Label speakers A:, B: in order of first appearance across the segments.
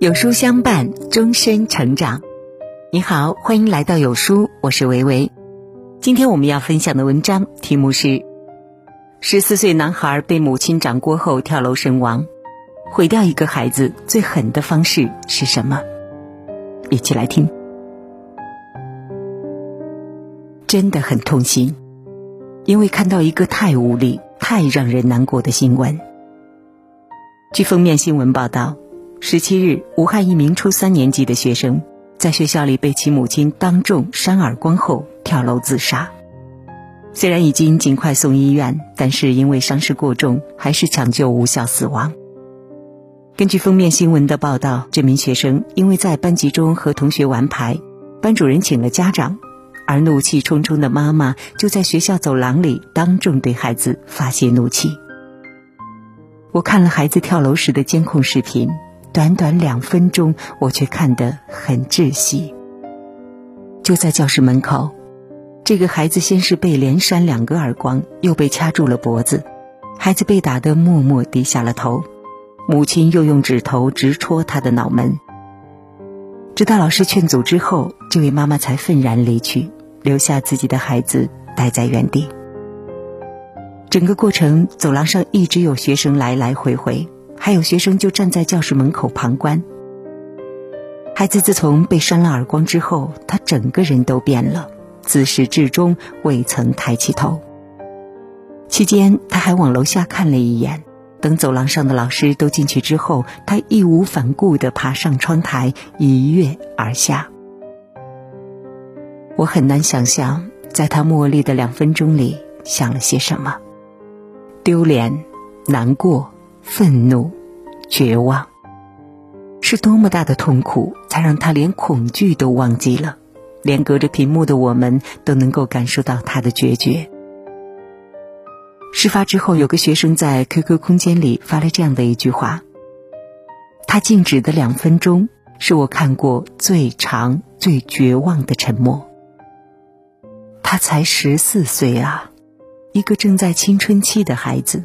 A: 有书相伴，终身成长。你好，欢迎来到有书，我是维维。今天我们要分享的文章题目是：十四岁男孩被母亲掌掴后跳楼身亡，毁掉一个孩子最狠的方式是什么？一起来听。真的很痛心，因为看到一个太无力、太让人难过的新闻。据封面新闻报道。十七日，武汉一名初三年级的学生在学校里被其母亲当众扇耳光后跳楼自杀。虽然已经尽快送医院，但是因为伤势过重，还是抢救无效死亡。根据封面新闻的报道，这名学生因为在班级中和同学玩牌，班主任请了家长，而怒气冲冲的妈妈就在学校走廊里当众对孩子发泄怒气。我看了孩子跳楼时的监控视频。短短两分钟，我却看得很窒息。就在教室门口，这个孩子先是被连扇两个耳光，又被掐住了脖子，孩子被打得默默低下了头，母亲又用指头直戳他的脑门。直到老师劝阻之后，这位妈妈才愤然离去，留下自己的孩子待在原地。整个过程，走廊上一直有学生来来回回。还有学生就站在教室门口旁观。孩子自从被扇了耳光之后，他整个人都变了，自始至终未曾抬起头。期间，他还往楼下看了一眼。等走廊上的老师都进去之后，他义无反顾地爬上窗台，一跃而下。我很难想象，在他默立的两分钟里想了些什么：丢脸、难过。愤怒、绝望，是多么大的痛苦，才让他连恐惧都忘记了，连隔着屏幕的我们都能够感受到他的决绝。事发之后，有个学生在 QQ 空间里发了这样的一句话：“他静止的两分钟，是我看过最长、最绝望的沉默。”他才十四岁啊，一个正在青春期的孩子。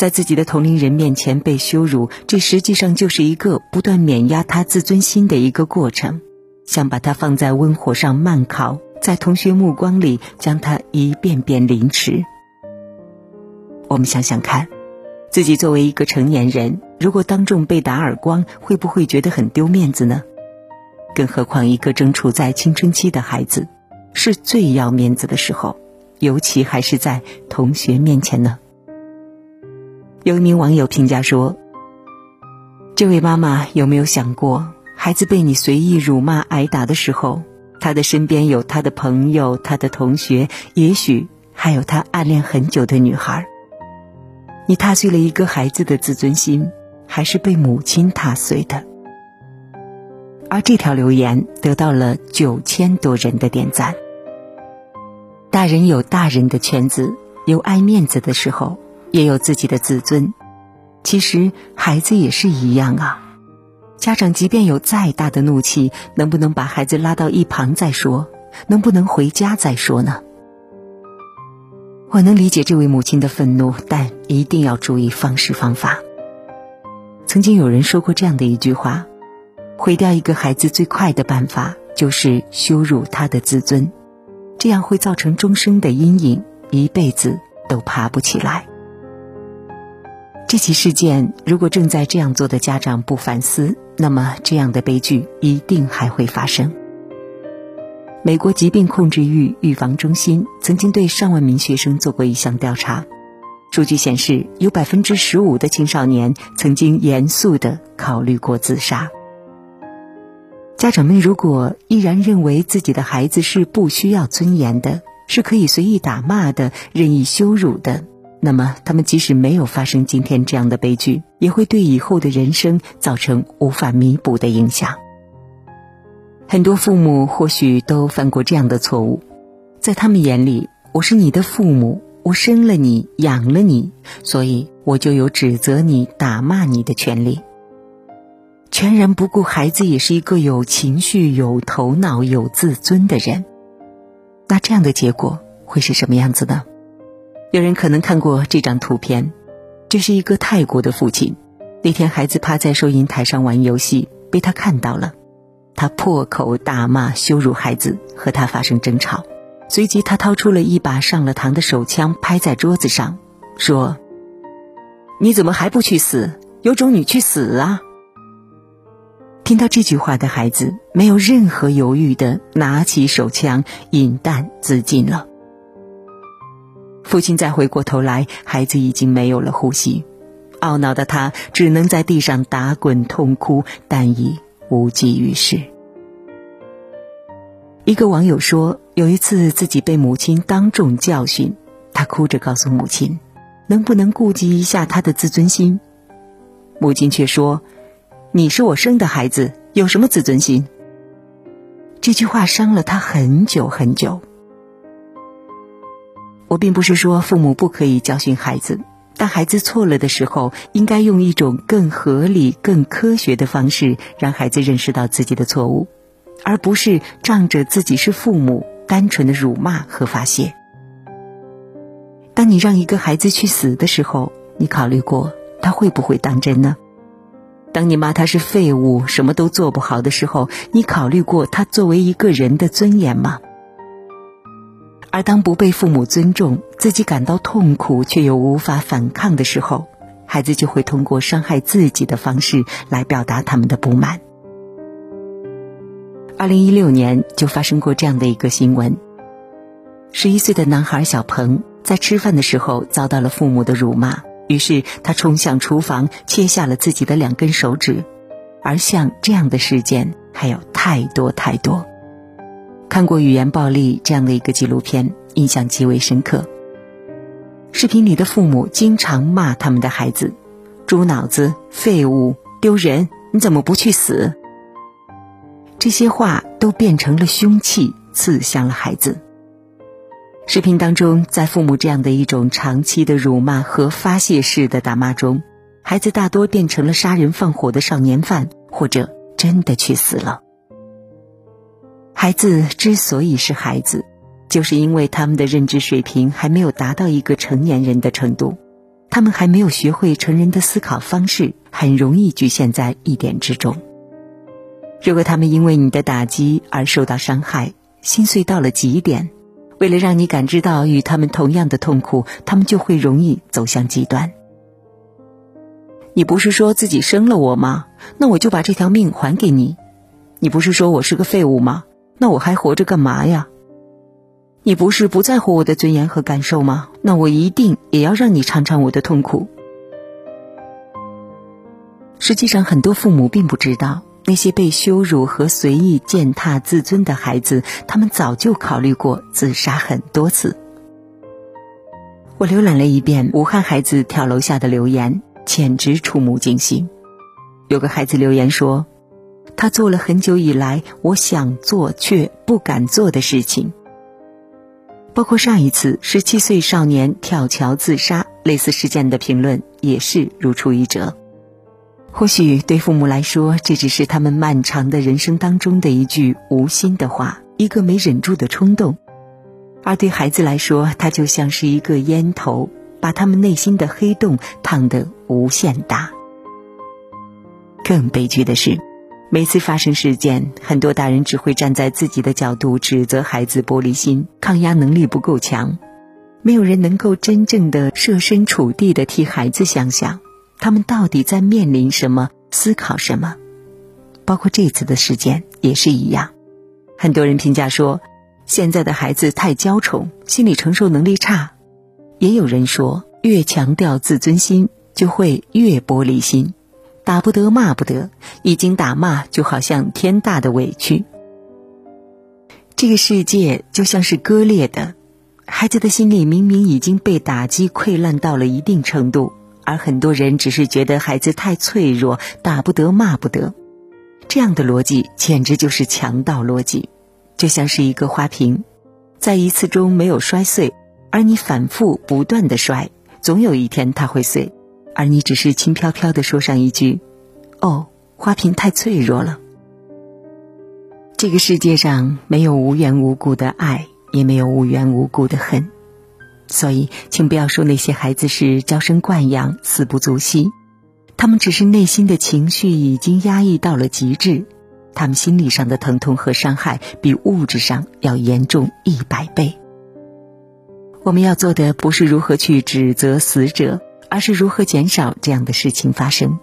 A: 在自己的同龄人面前被羞辱，这实际上就是一个不断碾压他自尊心的一个过程，像把他放在温火上慢烤，在同学目光里将他一遍遍凌迟。我们想想看，自己作为一个成年人，如果当众被打耳光，会不会觉得很丢面子呢？更何况一个正处在青春期的孩子，是最要面子的时候，尤其还是在同学面前呢？有一名网友评价说：“这位妈妈有没有想过，孩子被你随意辱骂、挨打的时候，他的身边有他的朋友、他的同学，也许还有他暗恋很久的女孩。你踏碎了一个孩子的自尊心，还是被母亲踏碎的。”而这条留言得到了九千多人的点赞。大人有大人的圈子，有爱面子的时候。也有自己的自尊，其实孩子也是一样啊。家长即便有再大的怒气，能不能把孩子拉到一旁再说？能不能回家再说呢？我能理解这位母亲的愤怒，但一定要注意方式方法。曾经有人说过这样的一句话：毁掉一个孩子最快的办法，就是羞辱他的自尊，这样会造成终生的阴影，一辈子都爬不起来。这起事件，如果正在这样做的家长不反思，那么这样的悲剧一定还会发生。美国疾病控制与预防中心曾经对上万名学生做过一项调查，数据显示，有百分之十五的青少年曾经严肃的考虑过自杀。家长们如果依然认为自己的孩子是不需要尊严的，是可以随意打骂的、任意羞辱的。那么，他们即使没有发生今天这样的悲剧，也会对以后的人生造成无法弥补的影响。很多父母或许都犯过这样的错误，在他们眼里，我是你的父母，我生了你，养了你，所以我就有指责你、打骂你的权利，全然不顾孩子也是一个有情绪、有头脑、有自尊的人。那这样的结果会是什么样子呢？有人可能看过这张图片，这是一个泰国的父亲。那天，孩子趴在收银台上玩游戏，被他看到了，他破口大骂、羞辱孩子，和他发生争吵。随即，他掏出了一把上了膛的手枪，拍在桌子上，说：“你怎么还不去死？有种你去死啊！”听到这句话的孩子没有任何犹豫的拿起手枪，引弹自尽了。父亲再回过头来，孩子已经没有了呼吸。懊恼的他只能在地上打滚痛哭，但已无济于事。一个网友说，有一次自己被母亲当众教训，他哭着告诉母亲：“能不能顾及一下他的自尊心？”母亲却说：“你是我生的孩子，有什么自尊心？”这句话伤了他很久很久。我并不是说父母不可以教训孩子。当孩子错了的时候，应该用一种更合理、更科学的方式，让孩子认识到自己的错误，而不是仗着自己是父母，单纯的辱骂和发泄。当你让一个孩子去死的时候，你考虑过他会不会当真呢？当你骂他是废物、什么都做不好的时候，你考虑过他作为一个人的尊严吗？而当不被父母尊重，自己感到痛苦却又无法反抗的时候，孩子就会通过伤害自己的方式来表达他们的不满。二零一六年就发生过这样的一个新闻：十一岁的男孩小鹏在吃饭的时候遭到了父母的辱骂，于是他冲向厨房切下了自己的两根手指。而像这样的事件还有太多太多。看过《语言暴力》这样的一个纪录片，印象极为深刻。视频里的父母经常骂他们的孩子：“猪脑子、废物、丢人，你怎么不去死？”这些话都变成了凶器，刺向了孩子。视频当中，在父母这样的一种长期的辱骂和发泄式的打骂中，孩子大多变成了杀人放火的少年犯，或者真的去死了。孩子之所以是孩子，就是因为他们的认知水平还没有达到一个成年人的程度，他们还没有学会成人的思考方式，很容易局限在一点之中。如果他们因为你的打击而受到伤害，心碎到了极点，为了让你感知到与他们同样的痛苦，他们就会容易走向极端。你不是说自己生了我吗？那我就把这条命还给你。你不是说我是个废物吗？那我还活着干嘛呀？你不是不在乎我的尊严和感受吗？那我一定也要让你尝尝我的痛苦。实际上，很多父母并不知道，那些被羞辱和随意践踏自尊的孩子，他们早就考虑过自杀很多次。我浏览了一遍武汉孩子跳楼下的留言，简直触目惊心。有个孩子留言说。他做了很久以来我想做却不敢做的事情，包括上一次十七岁少年跳桥自杀类似事件的评论也是如出一辙。或许对父母来说，这只是他们漫长的人生当中的一句无心的话，一个没忍住的冲动；而对孩子来说，它就像是一个烟头，把他们内心的黑洞烫得无限大。更悲剧的是。每次发生事件，很多大人只会站在自己的角度指责孩子玻璃心、抗压能力不够强，没有人能够真正的设身处地的替孩子想想，他们到底在面临什么、思考什么。包括这次的事件也是一样，很多人评价说，现在的孩子太娇宠，心理承受能力差；也有人说，越强调自尊心，就会越玻璃心。打不得，骂不得，一经打骂，就好像天大的委屈。这个世界就像是割裂的，孩子的心里明明已经被打击溃烂到了一定程度，而很多人只是觉得孩子太脆弱，打不得，骂不得。这样的逻辑简直就是强盗逻辑，就像是一个花瓶，在一次中没有摔碎，而你反复不断的摔，总有一天它会碎。而你只是轻飘飘的说上一句：“哦，花瓶太脆弱了。”这个世界上没有无缘无故的爱，也没有无缘无故的恨，所以请不要说那些孩子是娇生惯养、死不足惜。他们只是内心的情绪已经压抑到了极致，他们心理上的疼痛和伤害比物质上要严重一百倍。我们要做的不是如何去指责死者，而是如何减少这样的事情发生。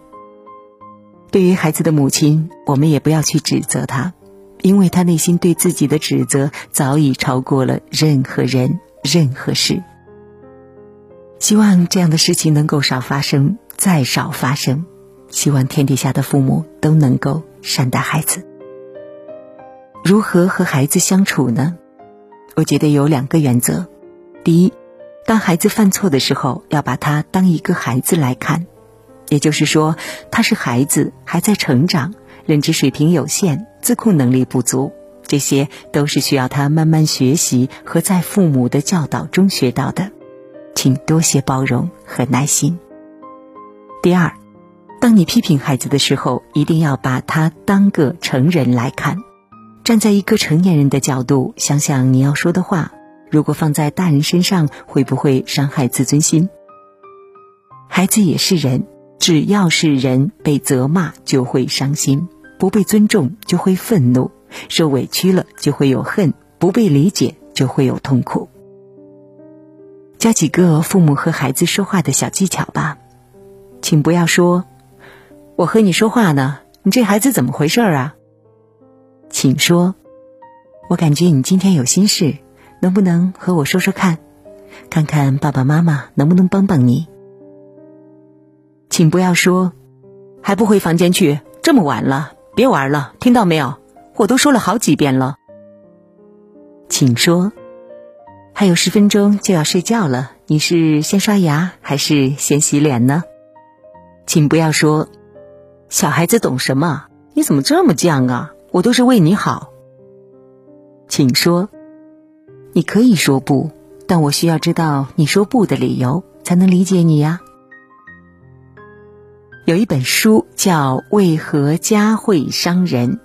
A: 对于孩子的母亲，我们也不要去指责他，因为他内心对自己的指责早已超过了任何人、任何事。希望这样的事情能够少发生，再少发生。希望天底下的父母都能够善待孩子。如何和孩子相处呢？我觉得有两个原则。第一，当孩子犯错的时候，要把他当一个孩子来看，也就是说，他是孩子，还在成长，认知水平有限，自控能力不足，这些都是需要他慢慢学习和在父母的教导中学到的，请多些包容和耐心。第二，当你批评孩子的时候，一定要把他当个成人来看，站在一个成年人的角度想想你要说的话。如果放在大人身上，会不会伤害自尊心？孩子也是人，只要是人，被责骂就会伤心，不被尊重就会愤怒，受委屈了就会有恨，不被理解就会有痛苦。教几个父母和孩子说话的小技巧吧，请不要说“我和你说话呢，你这孩子怎么回事啊？”请说“我感觉你今天有心事。”能不能和我说说看，看看爸爸妈妈能不能帮帮你？请不要说，还不回房间去，这么晚了，别玩了，听到没有？我都说了好几遍了。请说，还有十分钟就要睡觉了，你是先刷牙还是先洗脸呢？请不要说，小孩子懂什么？你怎么这么犟啊？我都是为你好。请说。你可以说不，但我需要知道你说不的理由，才能理解你呀。有一本书叫《为何家会伤人》，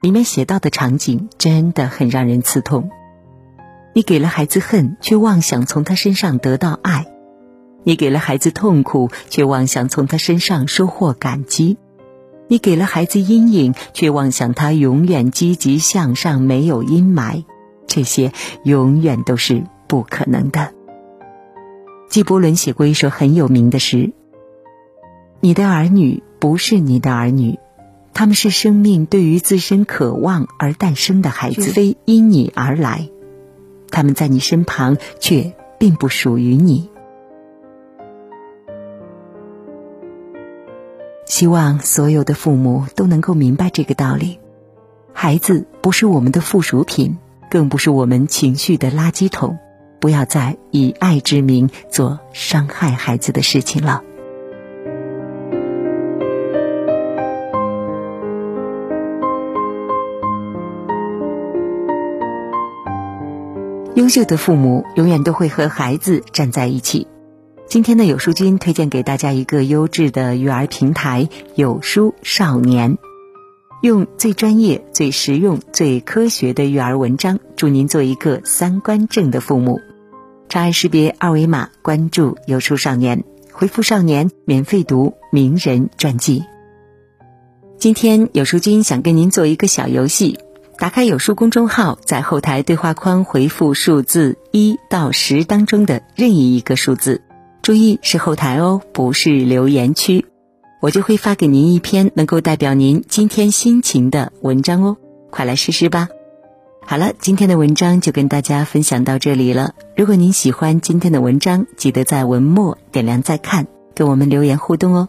A: 里面写到的场景真的很让人刺痛。你给了孩子恨，却妄想从他身上得到爱；你给了孩子痛苦，却妄想从他身上收获感激；你给了孩子阴影，却妄想他永远积极向上，没有阴霾。这些永远都是不可能的。纪伯伦写过一首很有名的诗：“你的儿女不是你的儿女，他们是生命对于自身渴望而诞生的孩子，非因你而来。他们在你身旁，却并不属于你。”希望所有的父母都能够明白这个道理：孩子不是我们的附属品。更不是我们情绪的垃圾桶，不要再以爱之名做伤害孩子的事情了。优秀的父母永远都会和孩子站在一起。今天的有书君推荐给大家一个优质的育儿平台——有书少年。用最专业、最实用、最科学的育儿文章，祝您做一个三观正的父母。长按识别二维码关注“有书少年”，回复“少年”免费读名人传记。今天有书君想跟您做一个小游戏：打开有书公众号，在后台对话框回复数字一到十当中的任意一个数字，注意是后台哦，不是留言区。我就会发给您一篇能够代表您今天心情的文章哦，快来试试吧。好了，今天的文章就跟大家分享到这里了。如果您喜欢今天的文章，记得在文末点亮再看，跟我们留言互动哦。